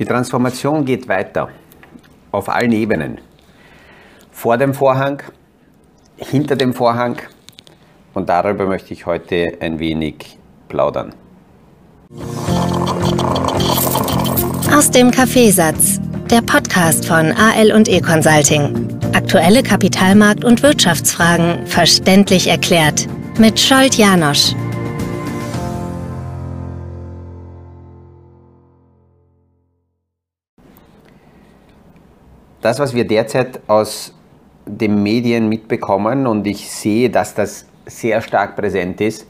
Die Transformation geht weiter auf allen Ebenen. Vor dem Vorhang, hinter dem Vorhang und darüber möchte ich heute ein wenig plaudern. Aus dem Kaffeesatz, der Podcast von AL und E Consulting. Aktuelle Kapitalmarkt- und Wirtschaftsfragen verständlich erklärt mit Scholt Janosch. Das, was wir derzeit aus den Medien mitbekommen und ich sehe, dass das sehr stark präsent ist,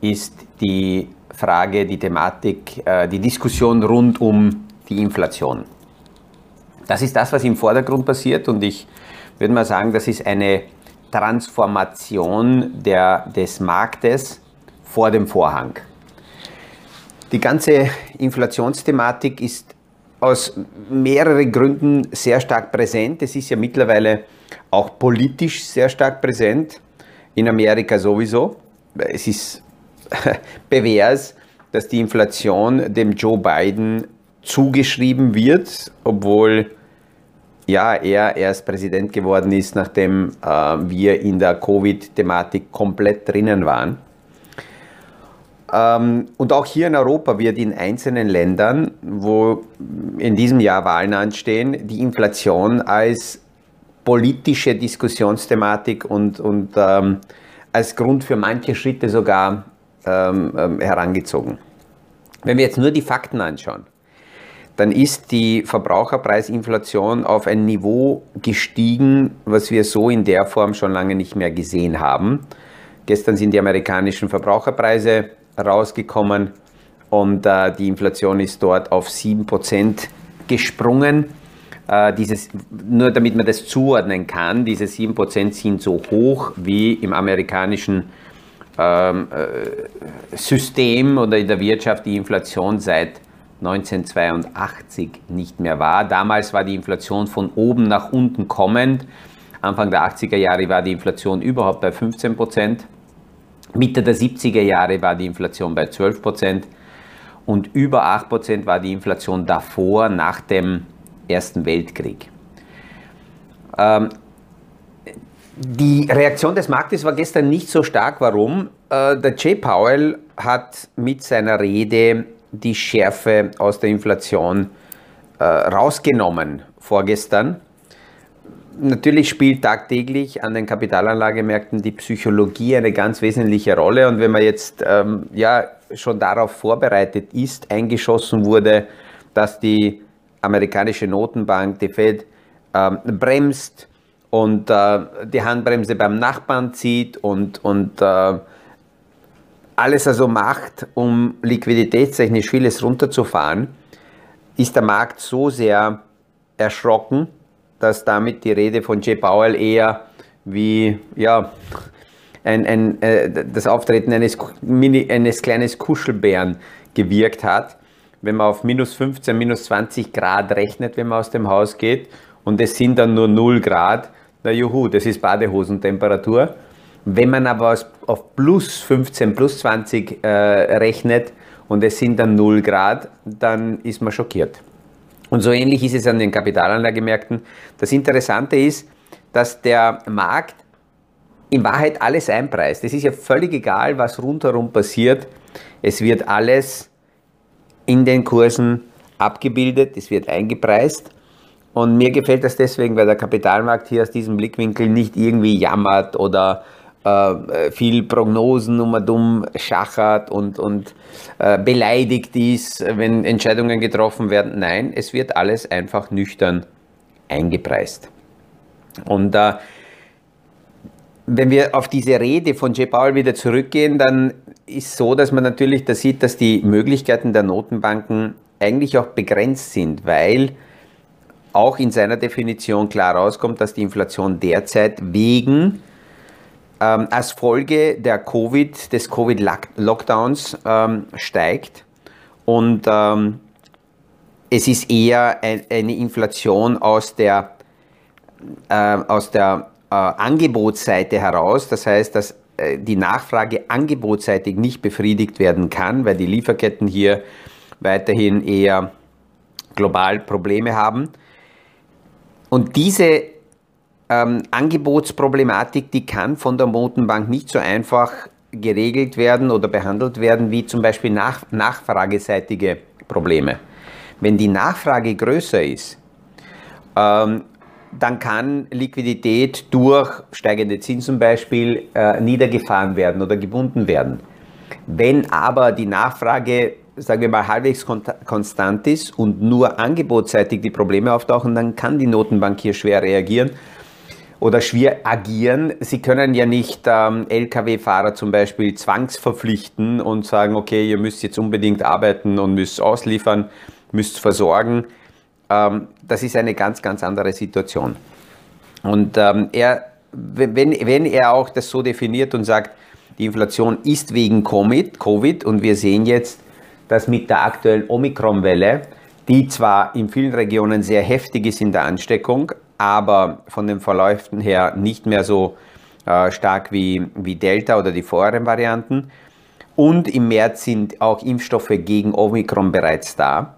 ist die Frage, die Thematik, äh, die Diskussion rund um die Inflation. Das ist das, was im Vordergrund passiert und ich würde mal sagen, das ist eine Transformation der, des Marktes vor dem Vorhang. Die ganze Inflationsthematik ist aus mehreren Gründen sehr stark präsent. Es ist ja mittlerweile auch politisch sehr stark präsent, in Amerika sowieso. Es ist bewährt, dass die Inflation dem Joe Biden zugeschrieben wird, obwohl ja, er erst Präsident geworden ist, nachdem äh, wir in der Covid-Thematik komplett drinnen waren. Ähm, und auch hier in Europa wird in einzelnen Ländern, wo in diesem Jahr Wahlen anstehen, die Inflation als politische Diskussionsthematik und, und ähm, als Grund für manche Schritte sogar ähm, ähm herangezogen. Wenn wir jetzt nur die Fakten anschauen, dann ist die Verbraucherpreisinflation auf ein Niveau gestiegen, was wir so in der Form schon lange nicht mehr gesehen haben. Gestern sind die amerikanischen Verbraucherpreise rausgekommen und äh, die Inflation ist dort auf 7% gesprungen. Äh, dieses, nur damit man das zuordnen kann, diese 7% sind so hoch wie im amerikanischen ähm, äh, System oder in der Wirtschaft die Inflation seit 1982 nicht mehr war. Damals war die Inflation von oben nach unten kommend. Anfang der 80er Jahre war die Inflation überhaupt bei 15 Prozent. Mitte der 70er Jahre war die Inflation bei 12 Prozent und über 8 Prozent war die Inflation davor, nach dem Ersten Weltkrieg. Ähm, die Reaktion des Marktes war gestern nicht so stark. Warum? Äh, der Jay Powell hat mit seiner Rede die Schärfe aus der Inflation äh, rausgenommen vorgestern Natürlich spielt tagtäglich an den Kapitalanlagemärkten die Psychologie eine ganz wesentliche Rolle. Und wenn man jetzt ähm, ja, schon darauf vorbereitet ist, eingeschossen wurde, dass die amerikanische Notenbank, die Fed, ähm, bremst und äh, die Handbremse beim Nachbarn zieht und, und äh, alles also macht, um liquiditätstechnisch vieles runterzufahren, ist der Markt so sehr erschrocken, dass damit die Rede von Jay Powell eher wie ja, ein, ein, äh, das Auftreten eines, Mini, eines kleines Kuschelbären gewirkt hat. Wenn man auf minus 15, minus 20 Grad rechnet, wenn man aus dem Haus geht und es sind dann nur 0 Grad, na juhu, das ist Badehosentemperatur. Wenn man aber auf plus 15, plus 20 äh, rechnet und es sind dann 0 Grad, dann ist man schockiert. Und so ähnlich ist es an den Kapitalanlagemärkten. Das Interessante ist, dass der Markt in Wahrheit alles einpreist. Es ist ja völlig egal, was rundherum passiert. Es wird alles in den Kursen abgebildet, es wird eingepreist. Und mir gefällt das deswegen, weil der Kapitalmarkt hier aus diesem Blickwinkel nicht irgendwie jammert oder äh, viel Prognosen um und um schachert und, und äh, beleidigt ist, wenn Entscheidungen getroffen werden. Nein, es wird alles einfach nüchtern eingepreist. Und äh, wenn wir auf diese Rede von Jay Powell wieder zurückgehen, dann ist so, dass man natürlich da sieht, dass die Möglichkeiten der Notenbanken eigentlich auch begrenzt sind, weil auch in seiner Definition klar rauskommt, dass die Inflation derzeit wegen ähm, als Folge der COVID, des Covid-Lockdowns ähm, steigt. Und ähm, es ist eher ein, eine Inflation aus der, äh, aus der äh, Angebotsseite heraus. Das heißt, dass äh, die Nachfrage angebotsseitig nicht befriedigt werden kann, weil die Lieferketten hier weiterhin eher global Probleme haben. Und diese ähm, Angebotsproblematik, die kann von der Notenbank nicht so einfach geregelt werden oder behandelt werden wie zum Beispiel nach, nachfrageseitige Probleme. Wenn die Nachfrage größer ist, ähm, dann kann Liquidität durch steigende Zinsen zum Beispiel äh, niedergefahren werden oder gebunden werden. Wenn aber die Nachfrage, sagen wir mal, halbwegs konstant ist und nur angebotsseitig die Probleme auftauchen, dann kann die Notenbank hier schwer reagieren oder schwer agieren. Sie können ja nicht ähm, Lkw-Fahrer zum Beispiel zwangsverpflichten und sagen, okay, ihr müsst jetzt unbedingt arbeiten und müsst ausliefern, müsst versorgen. Ähm, das ist eine ganz, ganz andere Situation. Und ähm, er, wenn, wenn er auch das so definiert und sagt, die Inflation ist wegen Covid und wir sehen jetzt, dass mit der aktuellen Omikron-Welle, die zwar in vielen Regionen sehr heftig ist in der Ansteckung, aber von den Verläufen her nicht mehr so äh, stark wie, wie Delta oder die vorherigen Varianten. Und im März sind auch Impfstoffe gegen Omikron bereits da.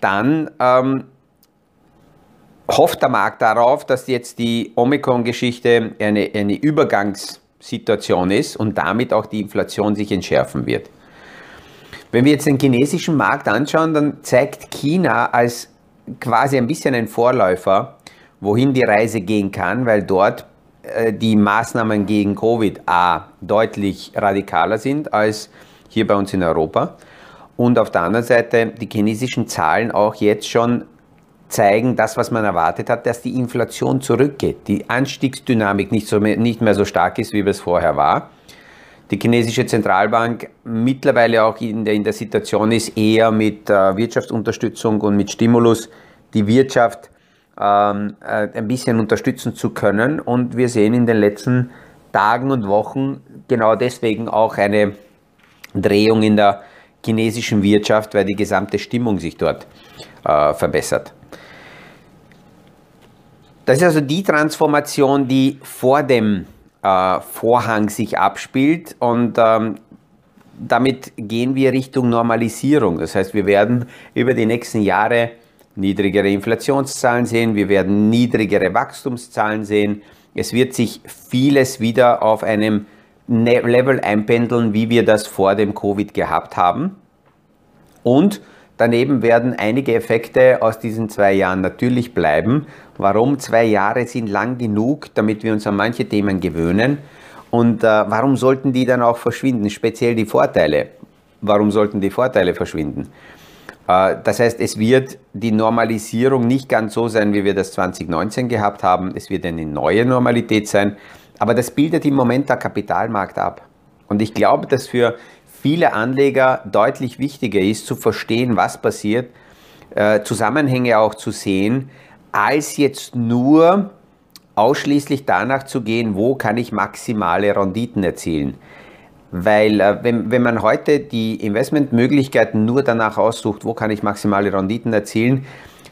Dann ähm, hofft der Markt darauf, dass jetzt die Omikron-Geschichte eine, eine Übergangssituation ist und damit auch die Inflation sich entschärfen wird. Wenn wir jetzt den chinesischen Markt anschauen, dann zeigt China als quasi ein bisschen ein Vorläufer, wohin die Reise gehen kann, weil dort äh, die Maßnahmen gegen Covid a deutlich radikaler sind als hier bei uns in Europa. Und auf der anderen Seite die chinesischen Zahlen auch jetzt schon zeigen, das, was man erwartet hat, dass die Inflation zurückgeht, die Anstiegsdynamik nicht, so, nicht mehr so stark ist, wie es vorher war. Die chinesische Zentralbank mittlerweile auch in der, in der Situation ist, eher mit äh, Wirtschaftsunterstützung und mit Stimulus die Wirtschaft ähm, äh, ein bisschen unterstützen zu können. Und wir sehen in den letzten Tagen und Wochen genau deswegen auch eine Drehung in der chinesischen Wirtschaft, weil die gesamte Stimmung sich dort äh, verbessert. Das ist also die Transformation, die vor dem äh, Vorhang sich abspielt und ähm, damit gehen wir Richtung Normalisierung. Das heißt, wir werden über die nächsten Jahre niedrigere Inflationszahlen sehen, wir werden niedrigere Wachstumszahlen sehen. Es wird sich vieles wieder auf einem ne-, Level einpendeln, wie wir das vor dem Covid gehabt haben. Und Daneben werden einige Effekte aus diesen zwei Jahren natürlich bleiben. Warum? Zwei Jahre sind lang genug, damit wir uns an manche Themen gewöhnen. Und äh, warum sollten die dann auch verschwinden? Speziell die Vorteile. Warum sollten die Vorteile verschwinden? Äh, das heißt, es wird die Normalisierung nicht ganz so sein, wie wir das 2019 gehabt haben. Es wird eine neue Normalität sein. Aber das bildet im Moment der Kapitalmarkt ab. Und ich glaube, dass für viele Anleger deutlich wichtiger ist, zu verstehen, was passiert, äh, Zusammenhänge auch zu sehen, als jetzt nur ausschließlich danach zu gehen, wo kann ich maximale Renditen erzielen. Weil äh, wenn, wenn man heute die Investmentmöglichkeiten nur danach aussucht, wo kann ich maximale Renditen erzielen,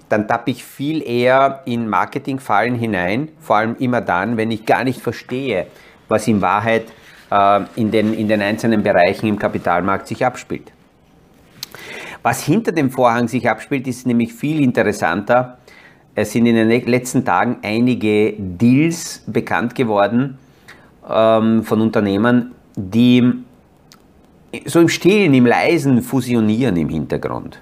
dann tappe ich viel eher in Marketingfallen hinein, vor allem immer dann, wenn ich gar nicht verstehe, was in Wahrheit äh, in, den, in den einzelnen Bereichen im Kapitalmarkt sich abspielt. Was hinter dem Vorhang sich abspielt, ist nämlich viel interessanter. Es sind in den letzten Tagen einige Deals bekannt geworden ähm, von Unternehmen, die so im Stillen, im Leisen fusionieren im Hintergrund.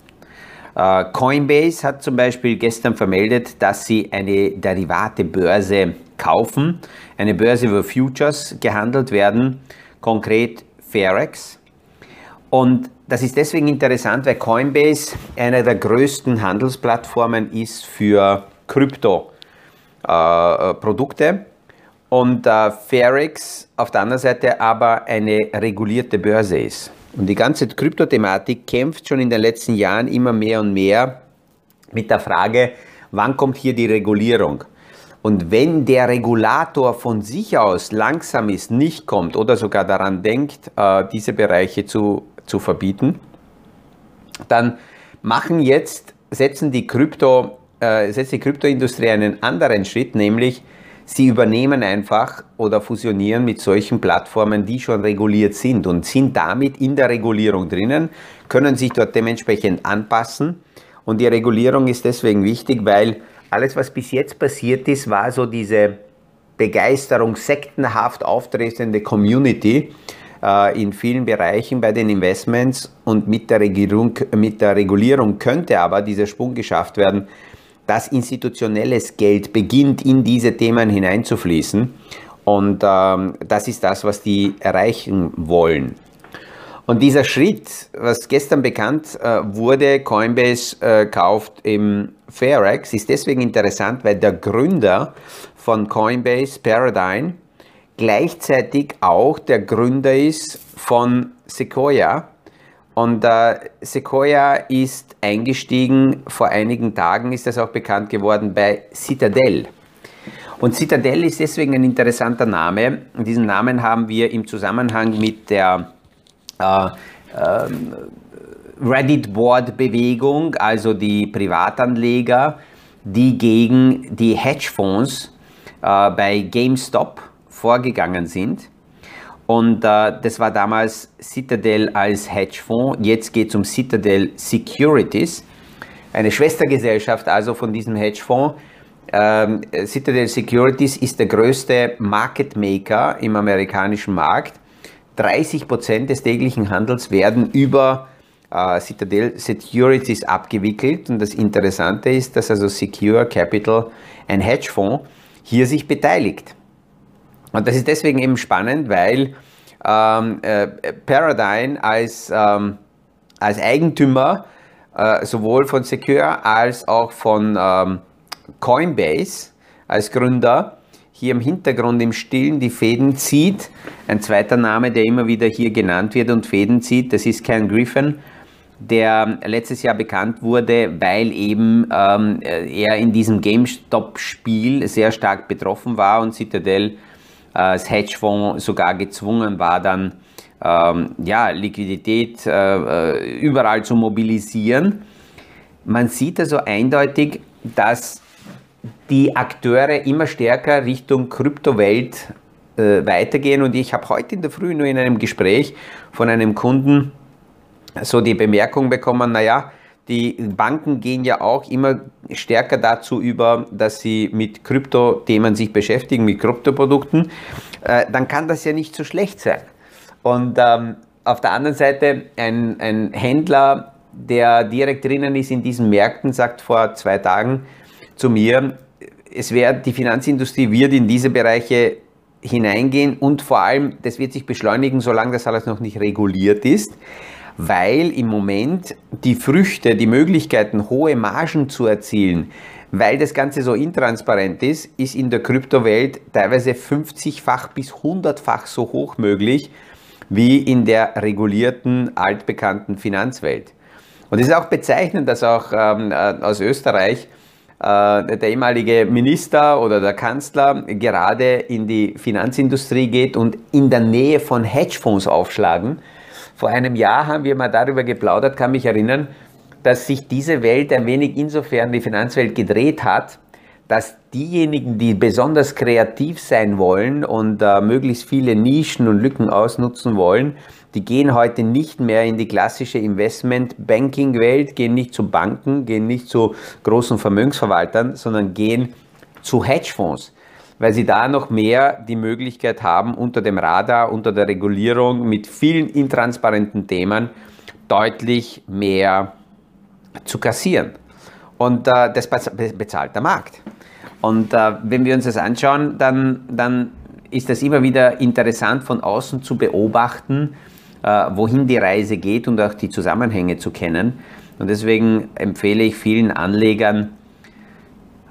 Äh, Coinbase hat zum Beispiel gestern vermeldet, dass sie eine Derivatebörse kaufen. Eine Börse, wo Futures gehandelt werden, konkret Fairx. Und das ist deswegen interessant, weil Coinbase eine der größten Handelsplattformen ist für Krypto-Produkte. Und äh, Fairx auf der anderen Seite aber eine regulierte Börse ist. Und die ganze Kryptothematik kämpft schon in den letzten Jahren immer mehr und mehr mit der Frage, wann kommt hier die Regulierung? Und wenn der Regulator von sich aus langsam ist, nicht kommt oder sogar daran denkt, äh, diese Bereiche zu, zu verbieten, dann machen jetzt, setzen die Krypto, äh, setzt die Kryptoindustrie einen anderen Schritt, nämlich sie übernehmen einfach oder fusionieren mit solchen Plattformen, die schon reguliert sind und sind damit in der Regulierung drinnen, können sich dort dementsprechend anpassen. Und die Regulierung ist deswegen wichtig, weil alles, was bis jetzt passiert ist, war so diese Begeisterung, sektenhaft auftretende Community äh, in vielen Bereichen bei den Investments und mit der, Regierung, mit der Regulierung könnte aber dieser Sprung geschafft werden, dass institutionelles Geld beginnt in diese Themen hineinzufließen. Und ähm, das ist das, was die erreichen wollen. Und dieser Schritt, was gestern bekannt äh, wurde, Coinbase äh, kauft im Fairex, ist deswegen interessant, weil der Gründer von Coinbase, Paradigm, gleichzeitig auch der Gründer ist von Sequoia. Und äh, Sequoia ist eingestiegen, vor einigen Tagen ist das auch bekannt geworden, bei Citadel. Und Citadel ist deswegen ein interessanter Name. Diesen Namen haben wir im Zusammenhang mit der äh, äh, Reddit-Board-Bewegung, also die Privatanleger, die gegen die Hedgefonds äh, bei GameStop vorgegangen sind. Und äh, das war damals Citadel als Hedgefonds. Jetzt geht es um Citadel Securities, eine Schwestergesellschaft also von diesem Hedgefonds. Ähm, Citadel Securities ist der größte Market Maker im amerikanischen Markt. 30 Prozent des täglichen Handels werden über äh, Citadel Securities abgewickelt. Und das Interessante ist, dass also Secure Capital, ein Hedgefonds, hier sich beteiligt. Und das ist deswegen eben spannend, weil ähm, äh, Paradigm als, ähm, als Eigentümer äh, sowohl von Secure als auch von ähm, Coinbase als Gründer hier im Hintergrund im Stillen die Fäden zieht. Ein zweiter Name, der immer wieder hier genannt wird und Fäden zieht, das ist Ken Griffin, der letztes Jahr bekannt wurde, weil eben ähm, er in diesem GameStop-Spiel sehr stark betroffen war und Citadel äh, als Hedgefonds sogar gezwungen war, dann ähm, ja, Liquidität äh, äh, überall zu mobilisieren. Man sieht also eindeutig, dass die Akteure immer stärker Richtung Kryptowelt äh, weitergehen. Und ich habe heute in der Früh nur in einem Gespräch von einem Kunden so die Bemerkung bekommen, naja, die Banken gehen ja auch immer stärker dazu über, dass sie mit Kryptothemen sich beschäftigen, mit Kryptoprodukten. Äh, dann kann das ja nicht so schlecht sein. Und ähm, auf der anderen Seite ein, ein Händler, der direkt drinnen ist in diesen Märkten, sagt vor zwei Tagen zu mir, es wird, die Finanzindustrie wird in diese Bereiche hineingehen und vor allem, das wird sich beschleunigen, solange das alles noch nicht reguliert ist weil im Moment die Früchte, die Möglichkeiten, hohe Margen zu erzielen, weil das Ganze so intransparent ist, ist in der Kryptowelt teilweise 50-fach bis 100-fach so hoch möglich wie in der regulierten, altbekannten Finanzwelt. Und es ist auch bezeichnend, dass auch ähm, äh, aus Österreich äh, der ehemalige Minister oder der Kanzler gerade in die Finanzindustrie geht und in der Nähe von Hedgefonds aufschlagen vor einem Jahr haben wir mal darüber geplaudert, kann mich erinnern, dass sich diese Welt ein wenig insofern die Finanzwelt gedreht hat, dass diejenigen, die besonders kreativ sein wollen und äh, möglichst viele Nischen und Lücken ausnutzen wollen, die gehen heute nicht mehr in die klassische Investment-Banking-Welt, gehen nicht zu Banken, gehen nicht zu großen Vermögensverwaltern, sondern gehen zu Hedgefonds weil sie da noch mehr die Möglichkeit haben, unter dem Radar, unter der Regulierung mit vielen intransparenten Themen deutlich mehr zu kassieren. Und äh, das bezahlt der Markt. Und äh, wenn wir uns das anschauen, dann, dann ist das immer wieder interessant von außen zu beobachten, äh, wohin die Reise geht und auch die Zusammenhänge zu kennen. Und deswegen empfehle ich vielen Anlegern,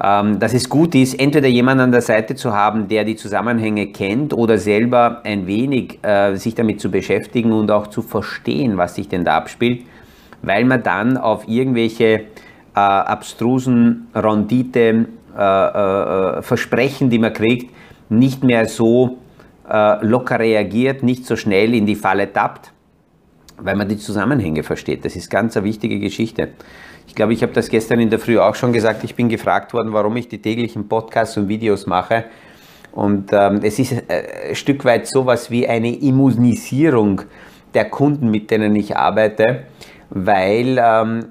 ähm, dass es gut ist, entweder jemanden an der Seite zu haben, der die Zusammenhänge kennt oder selber ein wenig äh, sich damit zu beschäftigen und auch zu verstehen, was sich denn da abspielt, weil man dann auf irgendwelche äh, abstrusen Rendite, äh, äh Versprechen, die man kriegt, nicht mehr so äh, locker reagiert, nicht so schnell in die Falle tappt, weil man die Zusammenhänge versteht. Das ist ganz eine wichtige Geschichte. Ich glaube, ich habe das gestern in der Früh auch schon gesagt. Ich bin gefragt worden, warum ich die täglichen Podcasts und Videos mache. Und ähm, es ist äh, ein Stück weit sowas wie eine Immunisierung der Kunden, mit denen ich arbeite, weil ähm,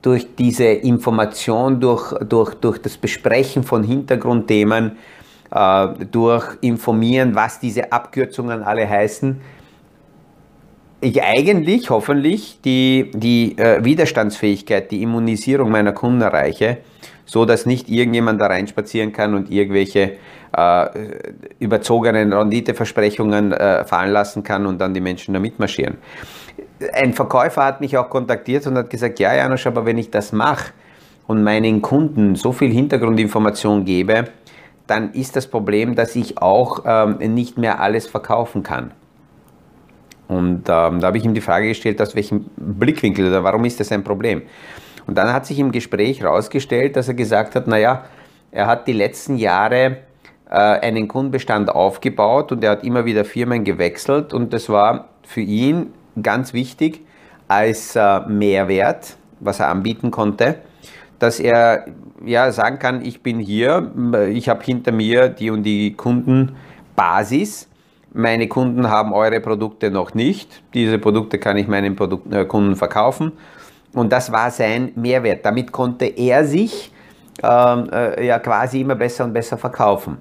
durch diese Information, durch, durch, durch das Besprechen von Hintergrundthemen, äh, durch Informieren, was diese Abkürzungen alle heißen, eigentlich hoffentlich die, die äh, Widerstandsfähigkeit, die Immunisierung meiner Kunden erreiche, so dass nicht irgendjemand da reinspazieren kann und irgendwelche äh, überzogenen Renditeversprechungen äh, fallen lassen kann und dann die Menschen da mitmarschieren. Ein Verkäufer hat mich auch kontaktiert und hat gesagt, ja Janusz, aber wenn ich das mache und meinen Kunden so viel Hintergrundinformation gebe, dann ist das Problem, dass ich auch ähm, nicht mehr alles verkaufen kann. Und ähm, da habe ich ihm die Frage gestellt, aus welchem Blickwinkel oder warum ist das ein Problem? Und dann hat sich im Gespräch herausgestellt, dass er gesagt hat, naja, er hat die letzten Jahre äh, einen Kundenbestand aufgebaut und er hat immer wieder Firmen gewechselt und das war für ihn ganz wichtig als äh, Mehrwert, was er anbieten konnte, dass er ja sagen kann, ich bin hier, ich habe hinter mir die und die Kundenbasis. Meine Kunden haben eure Produkte noch nicht. Diese Produkte kann ich meinen Produkt, äh, Kunden verkaufen. Und das war sein Mehrwert. Damit konnte er sich ähm, äh, ja quasi immer besser und besser verkaufen.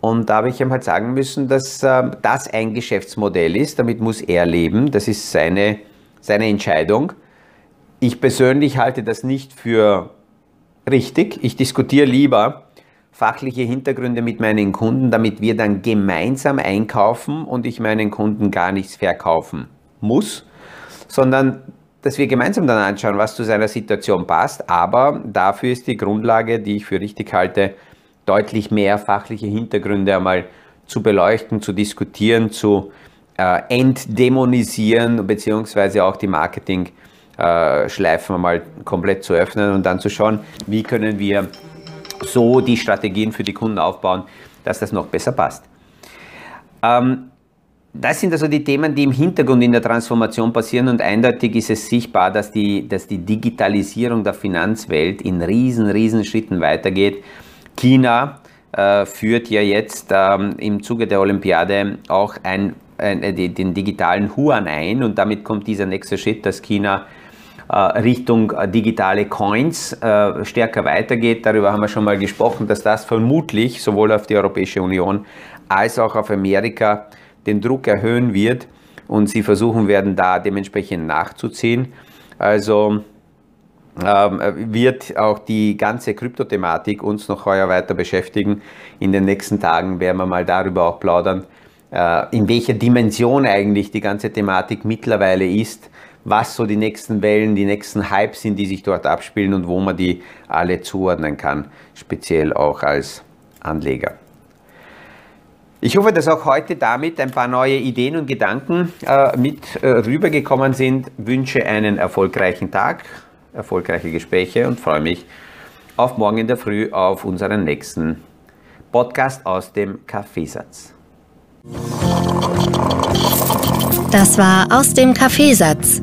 Und da habe ich ihm halt sagen müssen, dass äh, das ein Geschäftsmodell ist, damit muss er leben, das ist seine, seine Entscheidung. Ich persönlich halte das nicht für richtig. Ich diskutiere lieber fachliche Hintergründe mit meinen Kunden, damit wir dann gemeinsam einkaufen und ich meinen Kunden gar nichts verkaufen muss, sondern dass wir gemeinsam dann anschauen, was zu seiner Situation passt. Aber dafür ist die Grundlage, die ich für richtig halte, deutlich mehr fachliche Hintergründe einmal zu beleuchten, zu diskutieren, zu äh, entdämonisieren, beziehungsweise auch die Marketing-Schleifen äh, einmal komplett zu öffnen und dann zu schauen, wie können wir so die Strategien für die Kunden aufbauen, dass das noch besser passt. Ähm, das sind also die Themen, die im Hintergrund in der Transformation passieren und eindeutig ist es sichtbar, dass die, dass die Digitalisierung der Finanzwelt in riesen, riesen Schritten weitergeht China äh, führt ja jetzt ähm, im Zuge der Olympiade auch ein, ein, äh, den digitalen Yuan ein und damit kommt dieser nächste Schritt, dass China Richtung äh, digitale Coins äh, stärker weitergeht. Darüber haben wir schon mal gesprochen, dass das vermutlich sowohl auf die Europäische Union als auch auf Amerika den Druck erhöhen wird und sie versuchen werden, da dementsprechend nachzuziehen. Also ähm, wird auch die ganze Kryptothematik uns noch heuer weiter beschäftigen. In den nächsten Tagen werden wir mal darüber auch plaudern, äh, in welcher Dimension eigentlich die ganze Thematik mittlerweile ist, was so die nächsten Wellen, die nächsten Hypes sind, die sich dort abspielen und wo man die alle zuordnen kann, speziell auch als Anleger. Ich hoffe, dass auch heute damit ein paar neue Ideen und Gedanken äh, mit äh, rübergekommen sind. Wünsche einen erfolgreichen Tag erfolgreiche Gespräche und freue mich auf morgen in der Früh auf unseren nächsten Podcast aus dem Kaffeesatz. Das war aus dem Kaffeesatz,